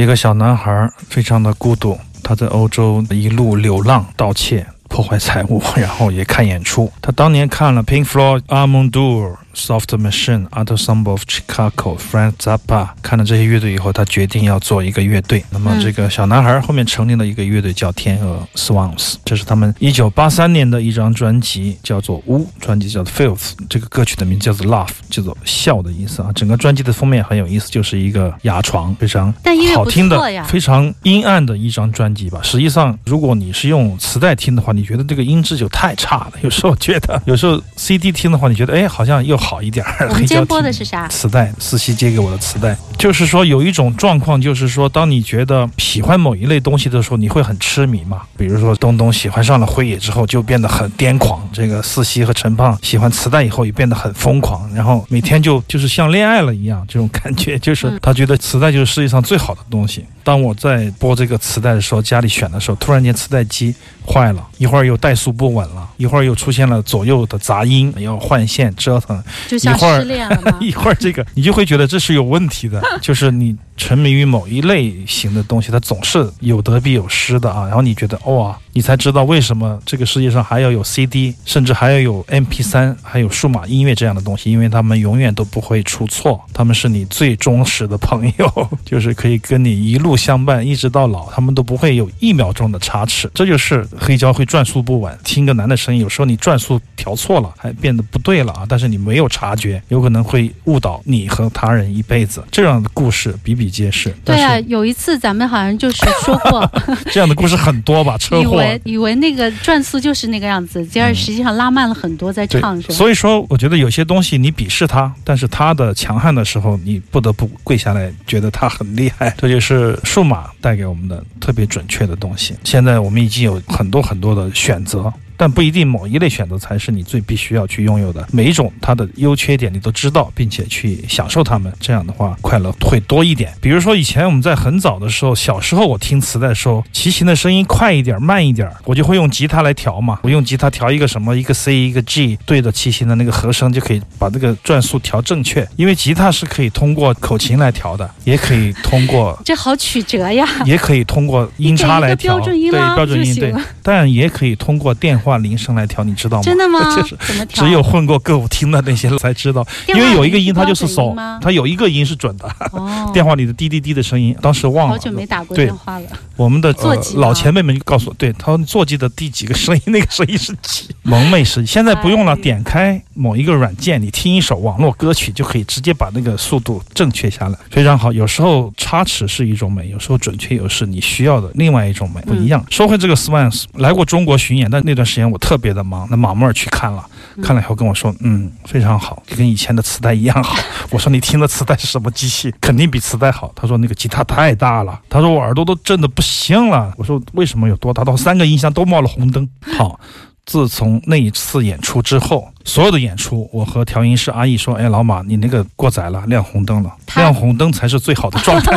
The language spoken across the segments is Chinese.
一个小男孩非常的孤独，他在欧洲一路流浪、盗窃、破坏财物，然后也看演出。他当年看了 Pink Floyd、a r m o n d u r Soft Machine、Ensemble of Chicago、Frank Zappa，看了这些乐队以后，他决定要做一个乐队。那么这个小男孩后面成立了一个乐队叫天鹅 Swans，这是他们一九八三年的一张专辑，叫做《呜》，专辑叫做 Filth，这个歌曲的名字叫做 Laugh，叫做笑的意思啊。整个专辑的封面很有意思，就是一个牙床，非常好听的非常阴暗的一张专辑吧。实际上，如果你是用磁带听的话，你觉得这个音质就太差了。有时候觉得，有时候 CD 听的话，你觉得哎，好像又好一点儿。我们今天黑胶听播的是啥？磁带，思琪借给我的磁带，就是说有一种状况，就是说当你觉得喜欢某一类东西的时候，你会很痴迷嘛。比如说东东喜欢上了辉野之后，就变得很癫狂；这个四夕和陈胖喜欢磁带以后，也变得很疯狂，然后每天就就是像恋爱了一样，这种感觉就是嗯他觉得磁带就是世界上最好的东西。当我在播这个磁带的时候，家里选的时候，突然间磁带机坏了，一会儿又怠速不稳了，一会儿又出现了左右的杂音，要换线折腾，就像一会儿失恋了吗？一会儿这个，你就会觉得这是有问题的，就是你沉迷于某一类型的东西，它总是有得必有失的啊。然后你觉得哇，你才知道为什么这个世界上还要有 CD，甚至还要有 MP3，还有数码音乐这样的东西，因为他们永远都不会出错，他们是你最忠实的朋友，就是可以跟你一路相伴，一直到老，他们都不会有一秒钟的差池。这就是黑胶会转速不稳，听个男的声音，有时候你转速调错了，还变得不对了啊，但是你没有察觉，有可能会误导你和他人一辈子。这样的故事比比皆是。对啊，有一次咱们好像就是说过，这样的故事很多吧？车以祸。为以为那个转速就是那个样子，结果实际上拉慢了很多，在唱？所以说，我觉得有些东西你鄙视它，但是它的强悍的时候，你不得不跪下来，觉得它很厉害。这就是数码带给我们的特别准确的东西。现在我们已经有很多很多的选择。但不一定某一类选择才是你最必须要去拥有的。每一种它的优缺点你都知道，并且去享受它们，这样的话快乐会多一点。比如说以前我们在很早的时候，小时候我听磁带的时候，齐秦的声音快一点、慢一点，我就会用吉他来调嘛。我用吉他调一个什么，一个 C 一个 G，对着齐秦的那个和声，就可以把这个转速调正确。因为吉他是可以通过口琴来调的，也可以通过 这好曲折呀！也可以通过音叉来调，对标准音对但也可以通过电话铃声来调，你知道吗？真的吗 就是？怎么调？只有混过歌舞厅的那些才知道，因为有一个音它就是手标准音吗，它有一个音是准的，哦，电话里的滴滴滴的声音，当时忘了。好久没打过对电话了。我们的、老前辈们就告诉我，对他们座机的第几个声音，那个声音是几。蒙昧时，现在不用了，哎点开某一个软件，你听一首网络歌曲，就可以直接把那个速度正确下来，非常好。有时候差池是一种美，有时候准确又是你需要的另外一种美，不一样。说回这个 Swans 来过中国巡演，但那段时间我特别的忙，那马妹儿去看了，看了以后跟我说，嗯，非常好，跟以前的磁带一样好。我说你听的磁带是什么机器？肯定比磁带好。他说那个吉他太大了，他说我耳朵都震得不行了。我说为什么有多大？到三个音箱都冒了红灯。好。自从那一次演出之后，所有的演出，我和调音师阿义说：“哎，老马，你那个过载了，亮红灯了，亮红灯才是最好的状态。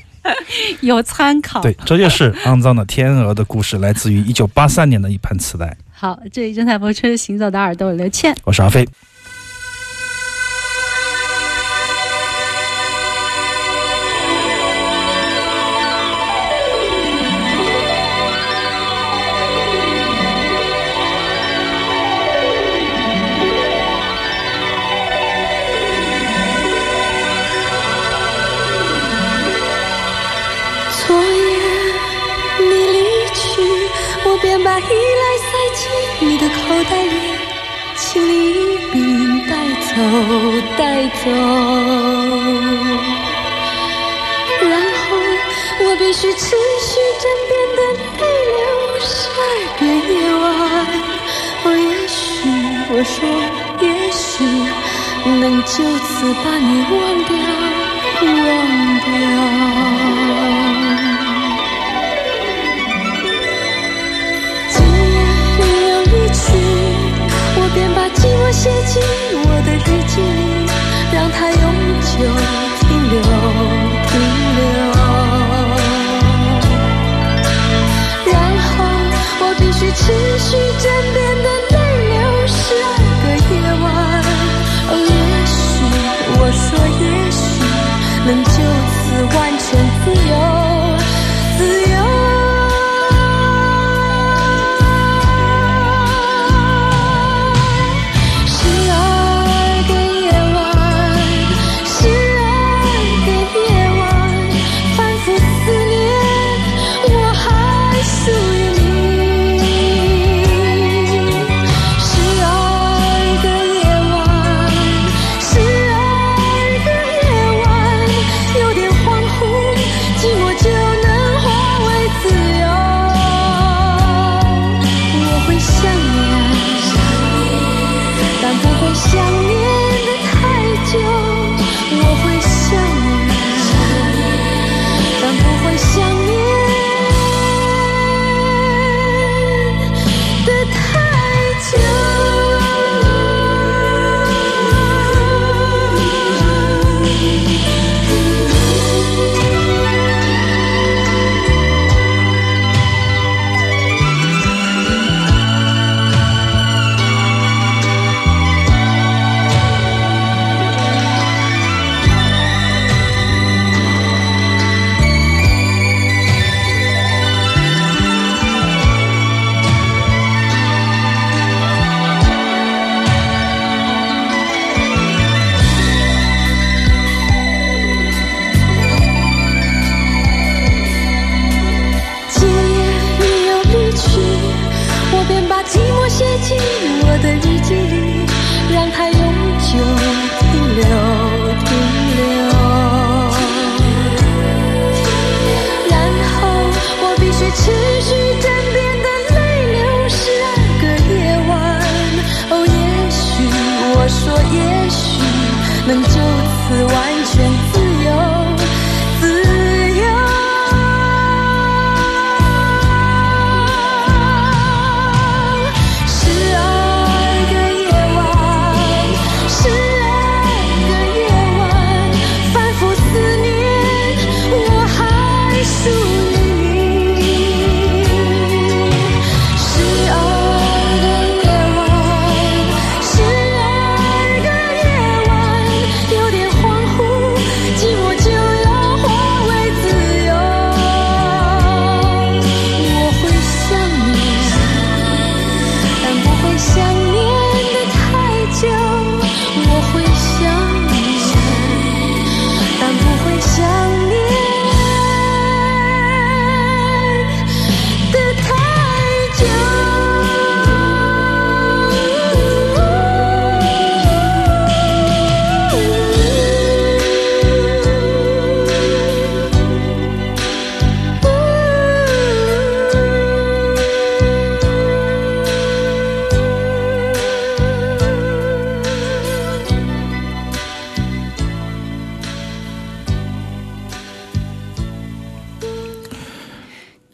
有参考。对，这就是肮脏的天鹅的故事，来自于一九八三年的一盘磁带。好，这里正在播出《行走的耳朵》，我刘倩。我是阿飞。都，带走。然后我必须持续枕边的泪流十二个夜晚。哦，也许我说，也许能就此把你忘掉，忘掉。今夜你又离去，我便把寂寞写进日记，让它永久停留，停留。然后我必须持续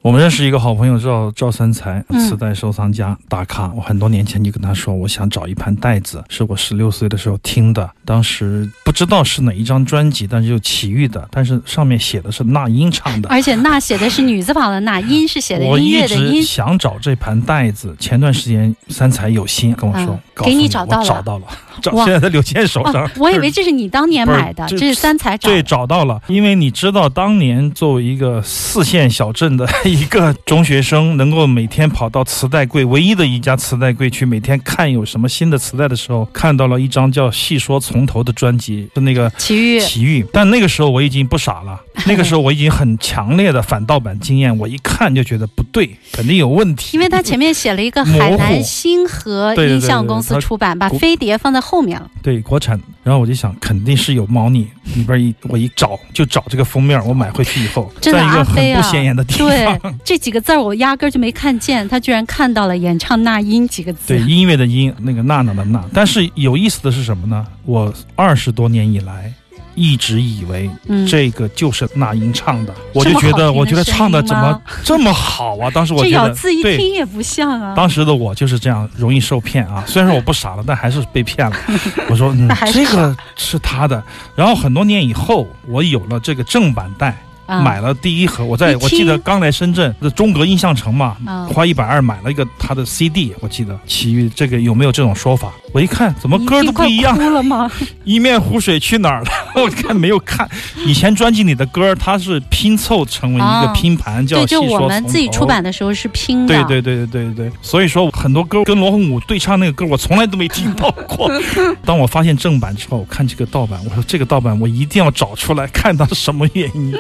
我们认识一个好朋友叫赵三才，嗯磁带收藏家大咖。我很多年前就跟他说，我想找一盘带子，是我十六岁的时候听的，当时不知道是哪一张专辑，但是有齐豫的，但是上面写的是那英唱的。而且那写的是女字旁的那，音是写的音乐的音乐的直音。想找这盘带子，前段时间三才有心跟我说，给你找到了找到了，现在在刘谦手上哦。，我以为这是你当年买的，这这是三彩找对，找到了，因为你知道，当年作为一个四线小镇的 一个中学生，能够每天跑到磁带柜，唯一的一家磁带柜去每天看有什么新的磁带的时候，看到了一张叫《细说从头》的专辑，就那个奇遇奇遇。但那个时候我已经不傻了，那个时候我已经很强烈的反盗版经验，我一看就觉得不对，肯定有问题。因为他前面写了一个海南星河音像公司对出版，把飞碟放在后面了。对国产，然后我就想肯定是有猫腻，里边一我一找就找这个封面，我买回去以后，真的在一个很阿飞啊不显眼的地方，对，这几个字儿我压根儿就没看见，他居然看到了演唱那英几个字。对音乐的音，那个娜娜的娜。但是有意思的是什么呢？我二十多年以来一直以为嗯，这个就是那英唱的，我就觉得，我觉得唱的怎么这么好啊？当时我这觉得咬字一对。听也不像啊。当时的我就是这样，容易受骗啊。虽然说我不傻了，但还是被骗了。我说，这个是他的。然后很多年以后，我有了这个正版带，啊买了第一盒。我在我记得刚来深圳的中国印象城嘛，啊花一百二买了一个他的 CD，我记得。其余这个有没有这种说法？我一看怎么歌都不一样哭了吗？一面湖水去哪儿了？我看没有看。以前专辑里的歌，它是拼凑成为一个啊拼盘，叫对，就我们自己出版的时候是拼的。对对对对对对，所以说很多歌跟罗红武对唱那个歌，我从来都没听到过。当我发现正版之后，我看这个盗版，我说这个盗版我一定要找出来，看它是什么原因。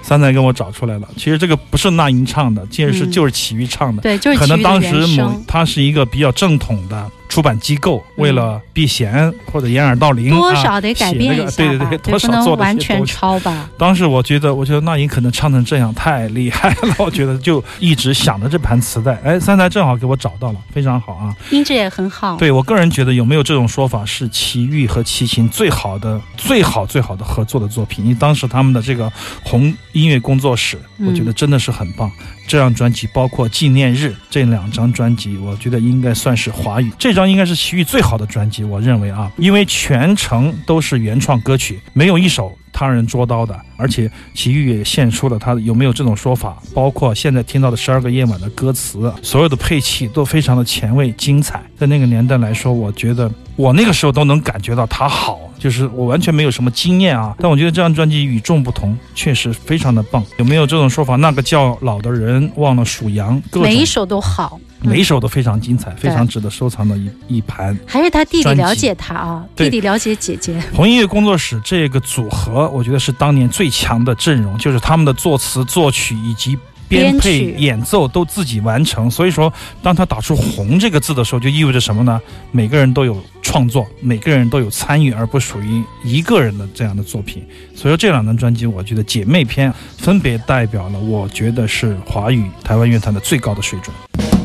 三仔跟我找出来了，其实这个不是那英唱的，其实是嗯就是齐豫唱的。对，就是可能当时某他是一个比较正统的出版机构，为了避嫌或者掩耳盗铃，嗯多啊少得改写变一下对对，对，不 多少做能完全抄吧。当时我觉得，我觉得那英可能唱成这样太厉害了，我觉得就一直想着这盘磁带。哎，三台正好给我找到了，非常好啊。音质也很好。对我个人觉得，有没有这种说法是齐豫和齐秦最好的、最好、最好的合作的作品？因为当时他们的这个红音乐工作室，嗯我觉得真的是很棒。这张专辑包括《纪念日》这两张专辑，我觉得应该算是华语这张应该是齐豫最好的专辑，我认为啊，因为全程都是原创歌曲，没有一首他人捉刀的，而且齐豫也献出了他的有没有这种说法，包括现在听到的《十二个夜晚》的歌词，所有的配器都非常的前卫精彩。在那个年代来说，我觉得我那个时候都能感觉到他好，就是我完全没有什么经验啊，但我觉得这张专辑与众不同，确实非常的棒。有没有这种说法？那个叫老的人忘了数羊，各每一首都好，每一首都非常精彩，非常值得收藏的一一盘。还是他弟弟了解他啊，弟弟了解姐姐。红音乐工作室这个组合，我觉得是当年最强的阵容，就是他们的作词、作曲以及。编配演奏都自己完成，所以说，当他打出“红”这个字的时候，就意味着什么呢？每个人都有创作，每个人都有参与，而不属于一个人的这样的作品。所以说，这两张专辑，我觉得姐妹篇分别代表了，我觉得是华语台湾乐坛的最高的水准。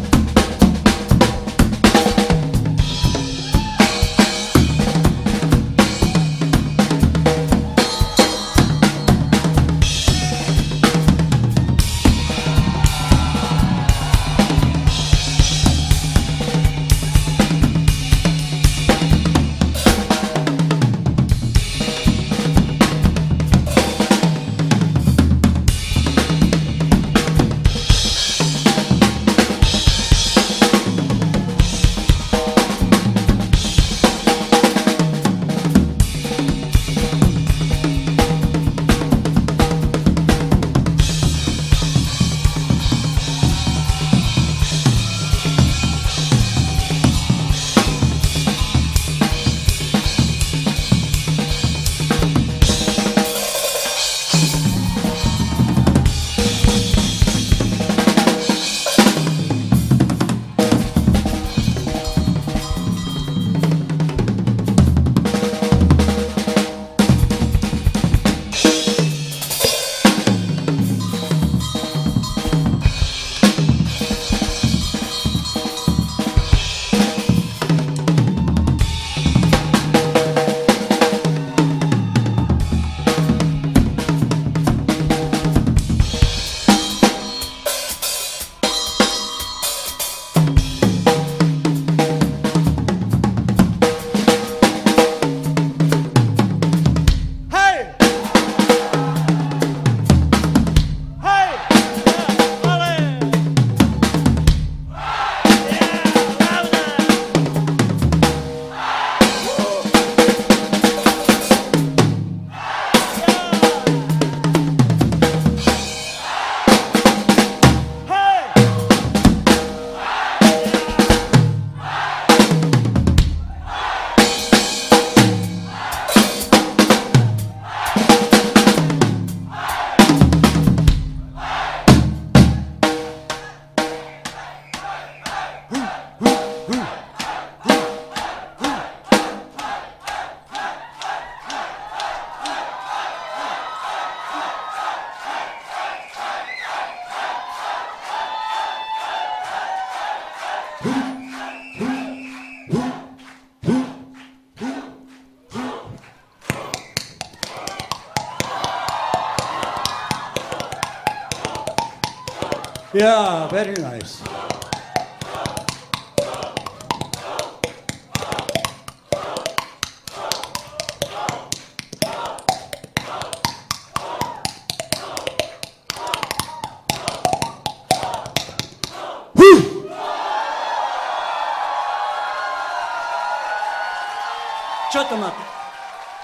Yeah, very nice.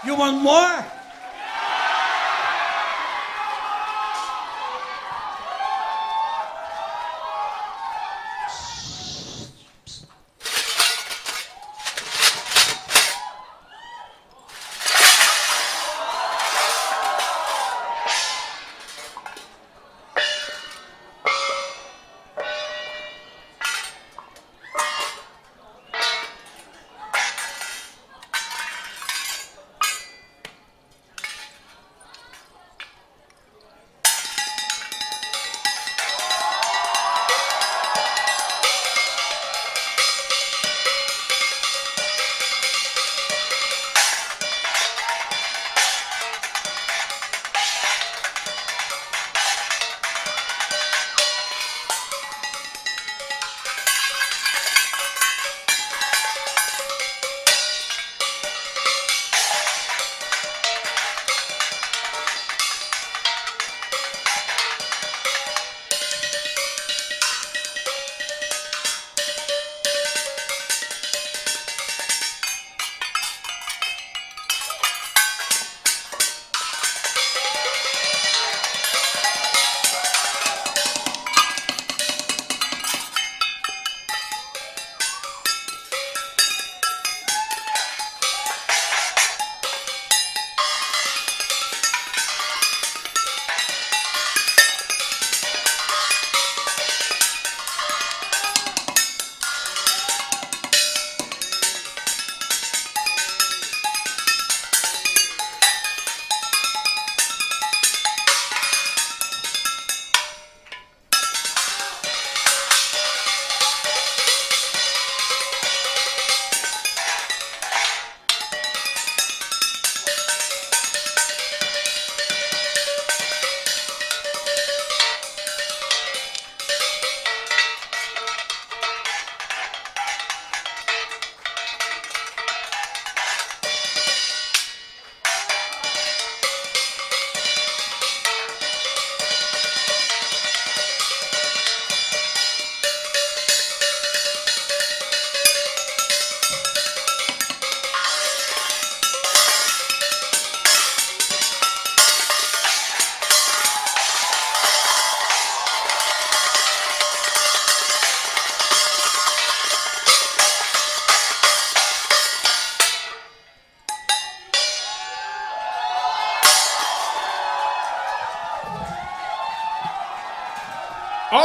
You want more?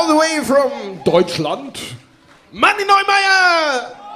All the way from Deutschland, Manny Neumeier!